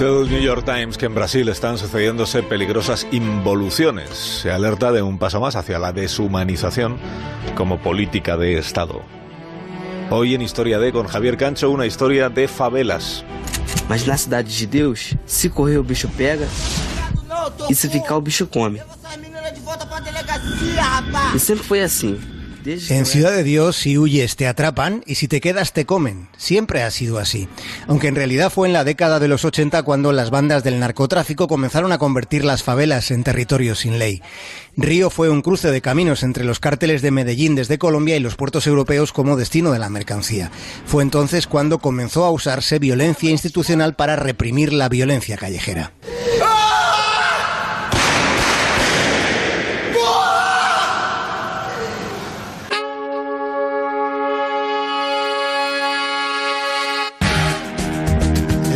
Dice el New York Times que en Brasil están sucediéndose peligrosas involuciones. Se alerta de un paso más hacia la deshumanización como política de Estado. Hoy en Historia D con Javier Cancho, una historia de favelas. Mas na cidade de Deus, se correr o bicho pega e se ficar o bicho come. E sempre foi assim. En Ciudad de Dios, si huyes te atrapan y si te quedas te comen. Siempre ha sido así. Aunque en realidad fue en la década de los 80 cuando las bandas del narcotráfico comenzaron a convertir las favelas en territorio sin ley. Río fue un cruce de caminos entre los cárteles de Medellín desde Colombia y los puertos europeos como destino de la mercancía. Fue entonces cuando comenzó a usarse violencia institucional para reprimir la violencia callejera.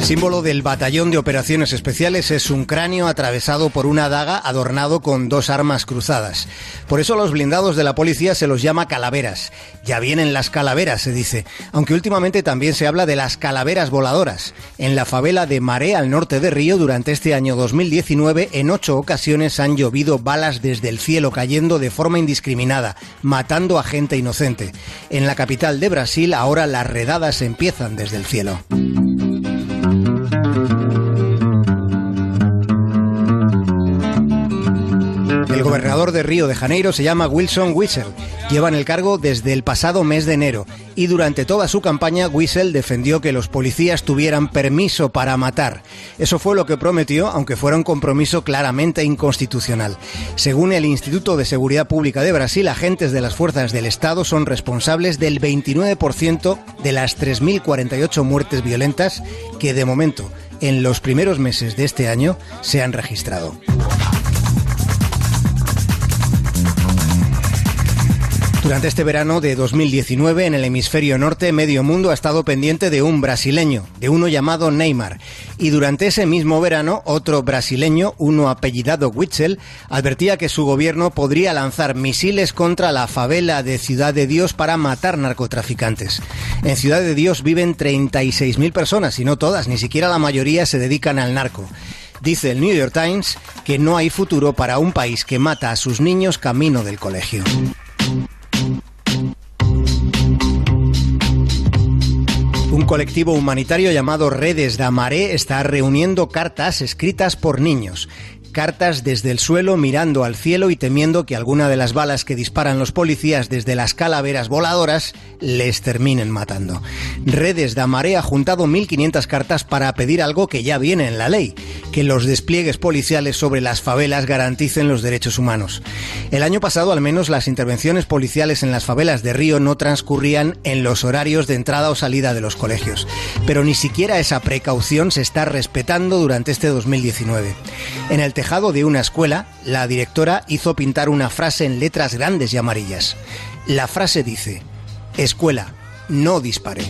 Símbolo del Batallón de Operaciones Especiales es un cráneo atravesado por una daga adornado con dos armas cruzadas. Por eso los blindados de la policía se los llama calaveras. Ya vienen las calaveras, se dice, aunque últimamente también se habla de las calaveras voladoras. En la favela de Maré, al norte de Río, durante este año 2019, en ocho ocasiones han llovido balas desde el cielo cayendo de forma indiscriminada, matando a gente inocente. En la capital de Brasil, ahora las redadas empiezan desde el cielo. Gobernador de Río de Janeiro se llama Wilson Wissel. Lleva en el cargo desde el pasado mes de enero y durante toda su campaña Wissel defendió que los policías tuvieran permiso para matar. Eso fue lo que prometió, aunque fuera un compromiso claramente inconstitucional. Según el Instituto de Seguridad Pública de Brasil, agentes de las fuerzas del Estado son responsables del 29% de las 3.048 muertes violentas que de momento en los primeros meses de este año se han registrado. Durante este verano de 2019, en el hemisferio norte, medio mundo ha estado pendiente de un brasileño, de uno llamado Neymar. Y durante ese mismo verano, otro brasileño, uno apellidado Witzel, advertía que su gobierno podría lanzar misiles contra la favela de Ciudad de Dios para matar narcotraficantes. En Ciudad de Dios viven 36.000 personas y no todas, ni siquiera la mayoría se dedican al narco. Dice el New York Times que no hay futuro para un país que mata a sus niños camino del colegio. Colectivo humanitario llamado Redes da Maré está reuniendo cartas escritas por niños cartas desde el suelo mirando al cielo y temiendo que alguna de las balas que disparan los policías desde las calaveras voladoras les terminen matando. Redes da Maré ha juntado 1.500 cartas para pedir algo que ya viene en la ley, que los despliegues policiales sobre las favelas garanticen los derechos humanos. El año pasado al menos las intervenciones policiales en las favelas de Río no transcurrían en los horarios de entrada o salida de los colegios, pero ni siquiera esa precaución se está respetando durante este 2019. En el tejado de una escuela, la directora hizo pintar una frase en letras grandes y amarillas. La frase dice, Escuela, no dispare.